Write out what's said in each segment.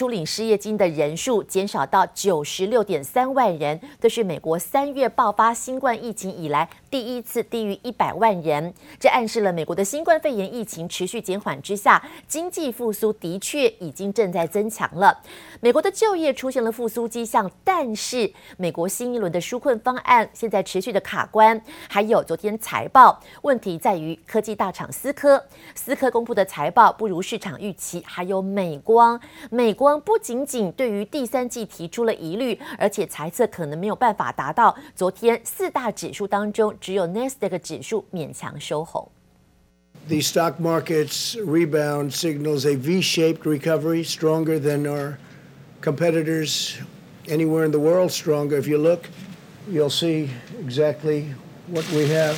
出领失业金的人数减少到九十六点三万人，这是美国三月爆发新冠疫情以来第一次低于一百万人。这暗示了美国的新冠肺炎疫情持续减缓之下，经济复苏的确已经正在增强了。美国的就业出现了复苏迹象，但是美国新一轮的纾困方案现在持续的卡关，还有昨天财报问题在于科技大厂思科，思科公布的财报不如市场预期，还有美光，美国不仅仅对于第三季提出了疑虑，而且猜测可能没有办法达到昨天四大指数当中只有 Nasdaq 指数勉强收红。The stock market's rebound signals a V-shaped recovery, stronger than our competitors anywhere in the world. Stronger. If you look, you'll see exactly what we have.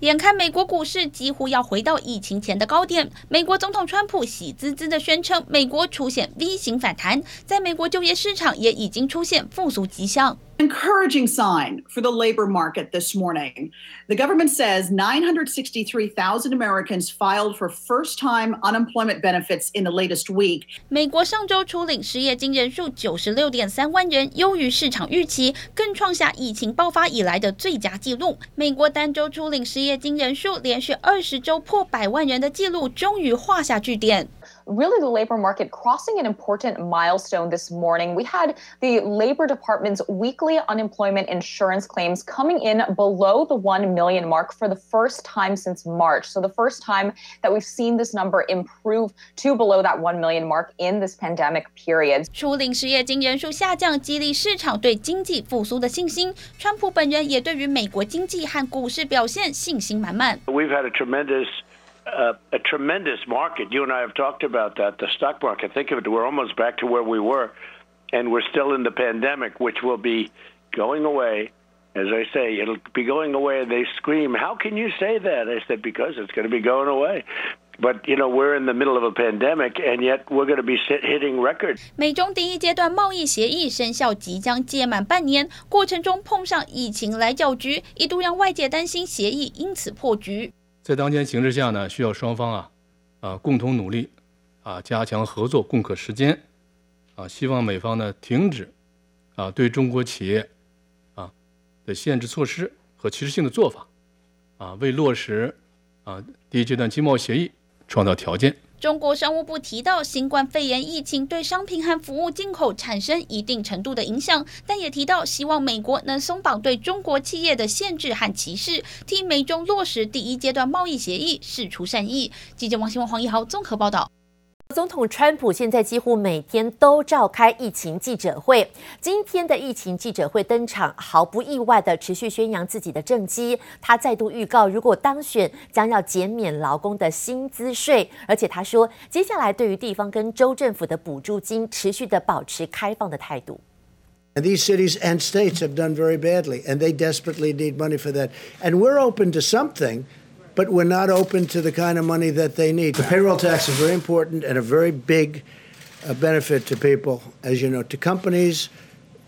眼看美国股市几乎要回到疫情前的高点，美国总统川普喜滋滋地宣称，美国出现 V 型反弹，在美国就业市场也已经出现复苏迹象。Encouraging sign for the labor market this morning. The government says 963,000 Americans filed for first-time unemployment benefits in the latest week. 美国上周初领失业金人数九十六点三万人，优于市场预期，更创下疫情爆发以来的最佳纪录。美国单周初领失业金人数连续二十周破百万人的纪录终于画下句点。 really the labor market crossing an important milestone this morning. We had the Labor Department's weekly unemployment insurance claims coming in below the 1 million mark for the first time since March. So the first time that we've seen this number improve to below that 1 million mark in this pandemic period. 初领失业金人数下降，激励市场对经济复苏的信心。川普本人也对于美国经济和股市表现信心满满。We've had a tremendous Uh, a tremendous market. You and I have talked about that. The stock market, think of it, we're almost back to where we were, and we're still in the pandemic, which will be going away. As I say, it'll be going away, and they scream, How can you say that? I said, Because it's going to be going away. But, you know, we're in the middle of a pandemic, and yet we're going to be hitting records. 美中第一阶段贸易协议生效即将届满半年，过程中碰上疫情来搅局，一度让外界担心协议因此破局。 在当前形势下呢，需要双方啊，啊共同努力，啊加强合作，共克时艰，啊希望美方呢停止，啊对中国企业，啊的限制措施和歧视性的做法，啊为落实啊第一阶段经贸协议创造条件。中国商务部提到，新冠肺炎疫情对商品和服务进口产生一定程度的影响，但也提到希望美国能松绑对中国企业的限制和歧视，替美中落实第一阶段贸易协议释出善意。记者王新旺、黄一豪综合报道。总统川普现在几乎每天都召开疫情记者会。今天的疫情记者会登场，毫不意外地持续宣扬自己的政绩。他再度预告，如果当选，将要减免劳工的薪资税。而且他说，接下来对于地方跟州政府的补助金，持续地保持开放的态度。And these cities and states have done very badly, and they desperately need money for that. And we're open to something. But we're not open to the kind of money that they need. The payroll tax is very important and a very big uh, benefit to people, as you know, to companies,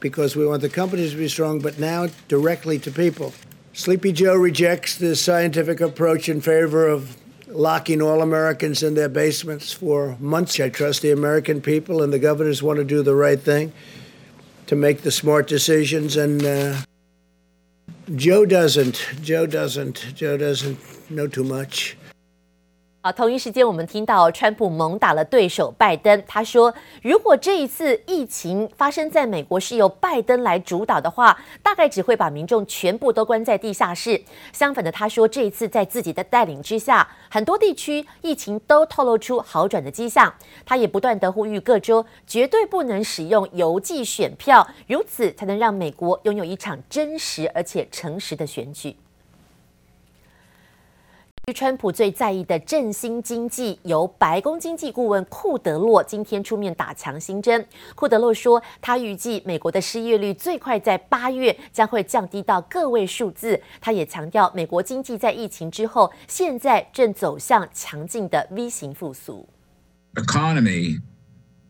because we want the companies to be strong, but now directly to people. Sleepy Joe rejects the scientific approach in favor of locking all Americans in their basements for months. I trust the American people, and the governors want to do the right thing to make the smart decisions. And uh, Joe doesn't. Joe doesn't. Joe doesn't know too much. 同一时间，我们听到川普猛打了对手拜登。他说，如果这一次疫情发生在美国是由拜登来主导的话，大概只会把民众全部都关在地下室。相反的，他说这一次在自己的带领之下，很多地区疫情都透露出好转的迹象。他也不断地呼吁各州绝对不能使用邮寄选票，如此才能让美国拥有一场真实而且诚实的选举。川普最在意的振兴经济，由白宫经济顾问库德洛今天出面打强心针。库德洛说，他预计美国的失业率最快在八月将会降低到个位数字。他也强调，美国经济在疫情之后，现在正走向强劲的 V 型复苏。Economy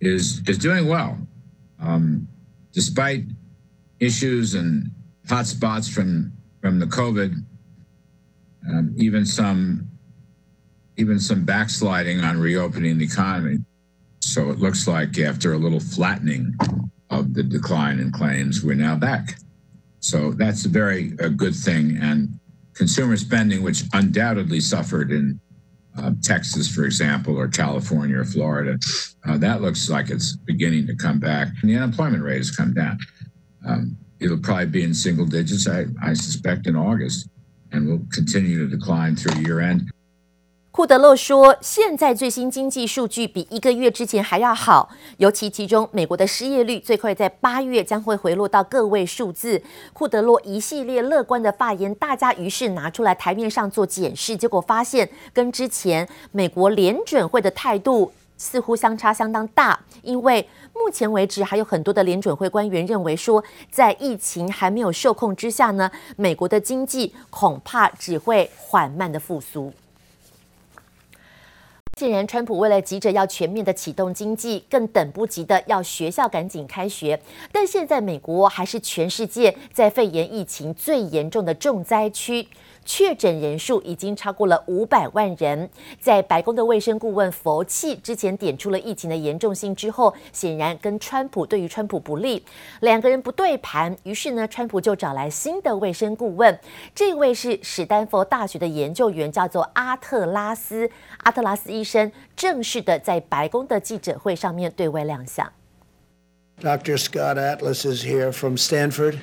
is is doing well, um, despite issues and hotspots from from the COVID. Um, even some, even some backsliding on reopening the economy. So it looks like after a little flattening of the decline in claims, we're now back. So that's a very a good thing. And consumer spending, which undoubtedly suffered in uh, Texas, for example, or California or Florida, uh, that looks like it's beginning to come back. And the unemployment rate has come down. Um, it'll probably be in single digits, I, I suspect, in August, and will continue to decline through year end. 库德洛说，现在最新经济数据比一个月之前还要好，尤其其中美国的失业率最快在八月将会回落到个位数字。库德洛一系列乐观的发言，大家于是拿出来台面上做检视，结果发现跟之前美国联准会的态度似乎相差相当大，因为目前为止还有很多的联准会官员认为说，在疫情还没有受控之下呢，美国的经济恐怕只会缓慢的复苏。显然，川普为了急着要全面的启动经济，更等不及的要学校赶紧开学。但现在美国还是全世界在肺炎疫情最严重的重灾区。确诊人数已经超过了五百万人，在白宫的卫生顾问佛奇之前点出了疫情的严重性之后，显然跟川普对于川普不利，两个人不对盘，于是呢，川普就找来新的卫生顾问，这位是史丹佛大学的研究员，叫做阿特拉斯，阿特拉斯医生正式的在白宫的记者会上面对外亮相。Dr. Scott Atlas is here from Stanford,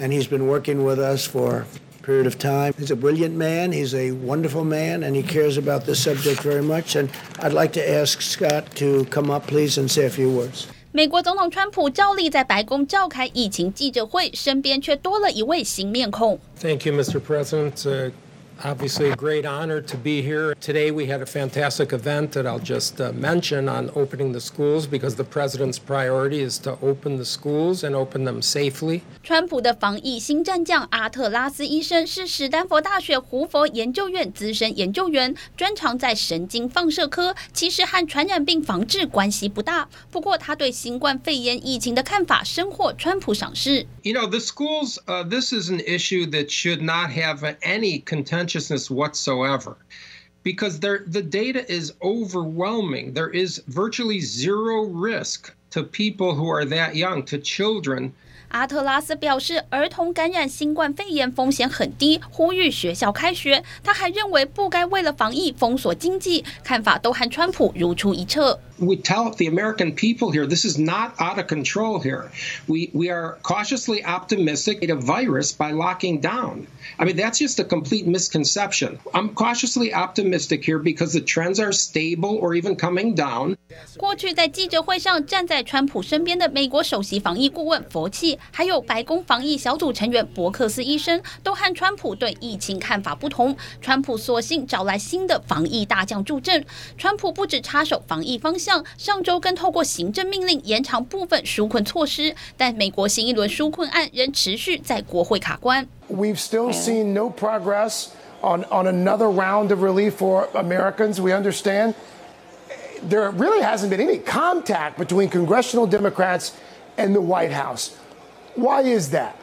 and he's been working with us for period of time. He's a brilliant man, he's a wonderful man, and he cares about this subject very much. And I'd like to ask Scott to come up, please, and say a few words. 美国总统川普照例在白宫召开疫情记者会，身边却多了一位新面孔。Thank you, Mr. President. Uh, obviously a great honor to be here. Today we had a fantastic event that I'll just uh, mention on opening the schools because the president's priority is to open the schools and open them safely. 川普的防疫新战将阿特拉斯医生是史丹佛大学胡佛研究院资深研究员，专长在神经放射科，其实和传染病防治关系不大。不过他对新冠肺炎疫情的看法深获川普赏识。You know, the schools, uh, this is an issue that should not have any contention consciousness whatsoever because there, the data is overwhelming. There is virtually zero risk to people who are that young, to children 阿特拉斯表示，儿童感染新冠肺炎风险很低，呼吁学校开学。他还认为不该为了防疫封锁经济，看法都和川普如出一辙。 We tell the American people here, this is not out of control here. We we are cautiously optimistic in a virus by locking down. I mean, that's just a complete misconception. I'm cautiously optimistic here because the trends are stable or even coming down. 过去在记者会上站在川普身边的美国首席防疫顾问佛奇。还有白宫防疫小组成员伯克斯医生都和川普对疫情看法不同。川普索性找来新的防疫大将助阵。川普不止插手防疫方向， 上周更透过行政命令延长部分纾困措施。但美国新一轮纾困案仍持续在国会卡关。We've still seen no progress on on another round of relief for Americans. We understand there really hasn't been any contact between congressional Democrats and the White House. Why is that?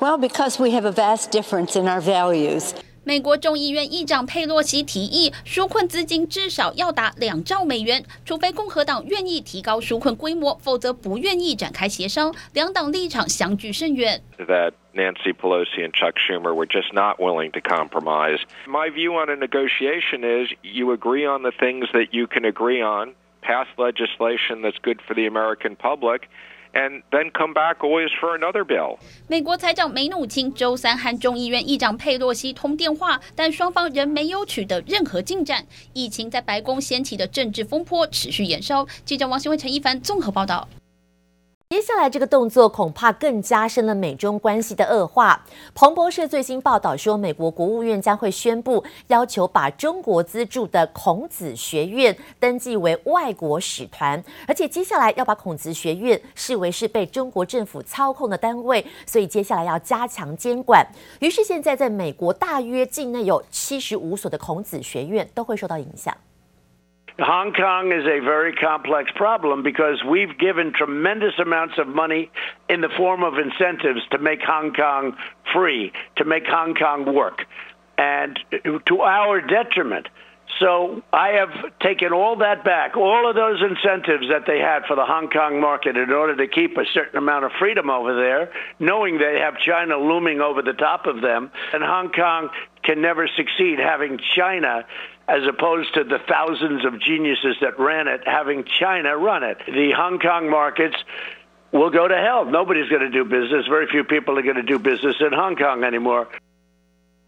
Well, because we have a vast difference in our values. 美国众议院议长佩洛西提议，纾困资金至少要达两兆美元，除非共和党愿意提高纾困规模，否则不愿意展开协商。两党立场相距甚远。That Nancy Pelosi and Chuck Schumer were just not willing to compromise. My view on a negotiation is you agree on the things that you can agree on, pass legislation that's good for the American public. And then come back always for another bill. 美国财长梅努钦周三和众议院议长佩洛西通电话，但双方仍没有取得任何进展。疫情在白宫掀起的政治风波持续延烧。记者王新伟、陈一凡综合报道。接下来这个动作恐怕更加深了美中关系的恶化。彭博社最新报道说，美国国务院将会宣布要求把中国资助的孔子学院登记为外国使团，而且接下来要把孔子学院视为是被中国政府操控的单位，所以接下来要加强监管。于是现在在美国大约境内有七十五所的孔子学院都会受到影响。Hong Kong is a very complex problem because we've given tremendous amounts of money in the form of incentives to make Hong Kong free, to make Hong Kong work, and to our detriment. So I have taken all that back, all of those incentives that they had for the Hong Kong market in order to keep a certain amount of freedom over there, knowing they have China looming over the top of them. And Hong Kong can never succeed having China as opposed to the thousands of geniuses that ran it, having China run it. The Hong Kong markets will go to hell. Nobody's going to do business. Very few people are going to do business in Hong Kong anymore.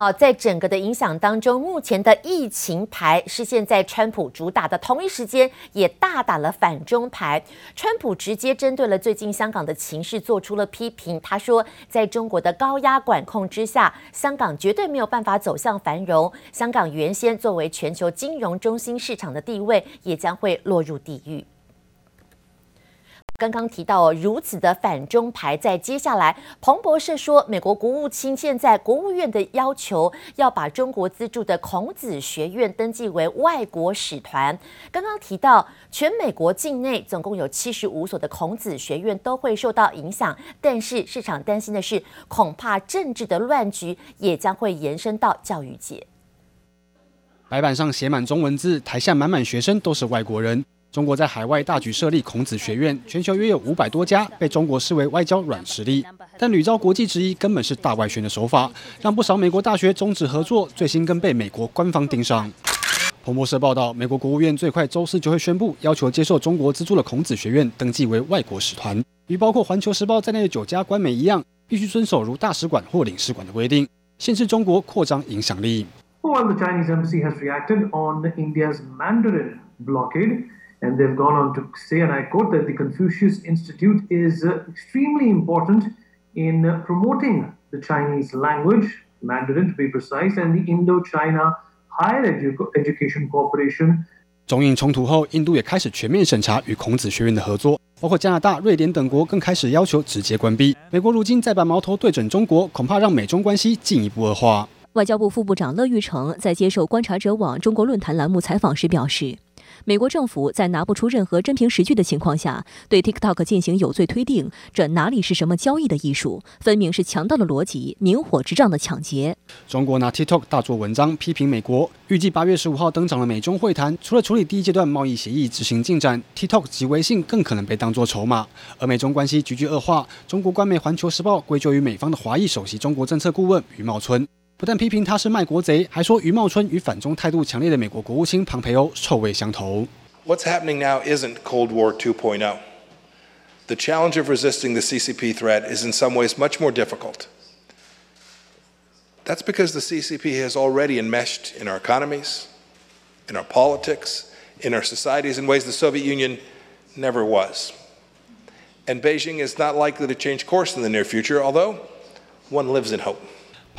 好，在整个的影响当中，目前的疫情牌是现在川普主打的，同一时间也大打了反中牌。川普直接针对了最近香港的情势做出了批评，他说，在中国的高压管控之下，香港绝对没有办法走向繁荣，香港原先作为全球金融中心市场的地位，也将会落入地狱。刚刚提到，如此的反中牌，在接下来，彭博社说，美国国务卿现在国务院的要求，要把中国资助的孔子学院登记为外国使团。刚刚提到，全美国境内总共有七十五所的孔子学院都会受到影响，但是市场担心的是，恐怕政治的乱局也将会延伸到教育界。白板上写满中文字，台下满满学生都是外国人。中国在海外大举设立孔子学院，全球约有五百多家，被中国视为外交软实力，但屡遭国际质疑，根本是大外宣的手法，让不少美国大学终止合作。最新更被美国官方盯上。彭博社报道，美国国务院最快周四就会宣布，要求接受中国资助的孔子学院登记为外国使团，与包括《环球时报》在内的九家官媒一样，必须遵守如大使馆或领事馆的规定，限制中国扩张影响力。And they've gone on to say, and I quote, that the Confucius Institute is extremely important in promoting the Chinese language, Mandarin to be precise, and the Indo-China Higher Education Cooperation. 中印冲突后，印度也开始全面审查与孔子学院的合作，包括加拿大、瑞典等国更开始要求直接关闭。美国如今再把矛头对准中国，恐怕让美中关系进一步恶化。外交部副部长乐玉成在接受观察者网中国论坛栏目采访时表示。美国政府在拿不出任何真凭实据的情况下，对 TikTok 进行有罪推定，这哪里是什么交易的艺术？分明是强盗的逻辑，明火执仗的抢劫。中国拿 TikTok 大做文章，批评美国。预计八月十五号登场的美中会谈，除了处理第一阶段贸易协议执行进展，TikTok 及微信更可能被当作筹码。而美中关系急剧恶化，中国官媒《环球时报》归咎于美方的华裔首席中国政策顾问余茂春。不但批评他是卖国贼，还说余茂春与反中态度强烈的美国国务卿庞培欧臭味相投。What's happening now isn't Cold War 2.0. The challenge of resisting the CCP threat is in some ways much more difficult. That's because the CCP has already enmeshed in our economies, in our politics, in our societies in ways the Soviet Union never was. And Beijing is not likely to change course in the near future, although one lives in hope.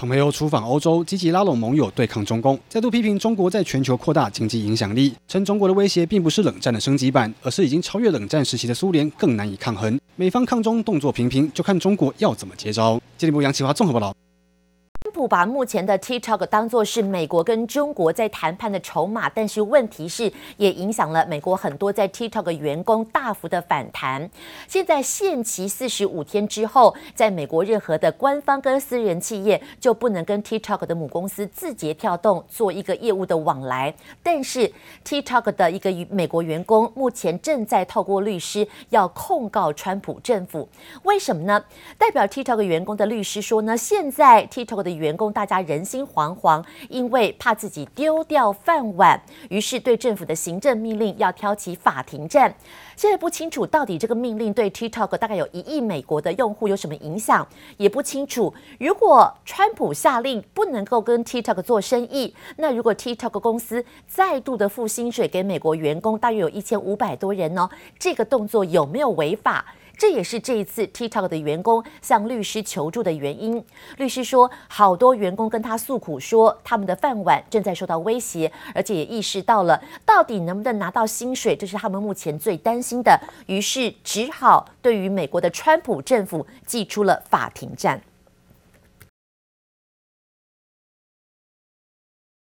蓬佩奥出访欧洲，积极拉拢盟友对抗中共，再度批评中国在全球扩大经济影响力，称中国的威胁并不是冷战的升级版，而是已经超越冷战时期的苏联，更难以抗衡。美方抗中动作频频，就看中国要怎么接招。经济部杨启华综合报道。普把目前的 TikTok 当作是美国跟中国在谈判的筹码，但是问题是也影响了美国很多在 TikTok 员工大幅的反弹。现在限期四十五天之后，在美国任何的官方跟私人企业就不能跟 TikTok 的母公司字节跳动做一个业务的往来。但是 TikTok 的一个美国员工目前正在透过律师要控告川普政府，为什么呢？代表 TikTok 员工的律师说呢，现在 TikTok 的员工大家人心惶惶，因为怕自己丢掉饭碗，于是对政府的行政命令要挑起法庭战。现在不清楚到底这个命令对 TikTok 大概有一亿美国的用户有什么影响，也不清楚。如果川普下令不能够跟 TikTok 做生意，那如果 TikTok 公司再度的付薪水给美国员工，大约有一千五百多人呢，这个动作有没有违法？这也是这一次 TikTok 的员工向律师求助的原因。律师说，好多员工跟他诉苦说，他们的饭碗正在受到威胁，而且也意识到了到底能不能拿到薪水，这是他们目前最担心的。于是只好对于美国的川普政府寄出了法庭战。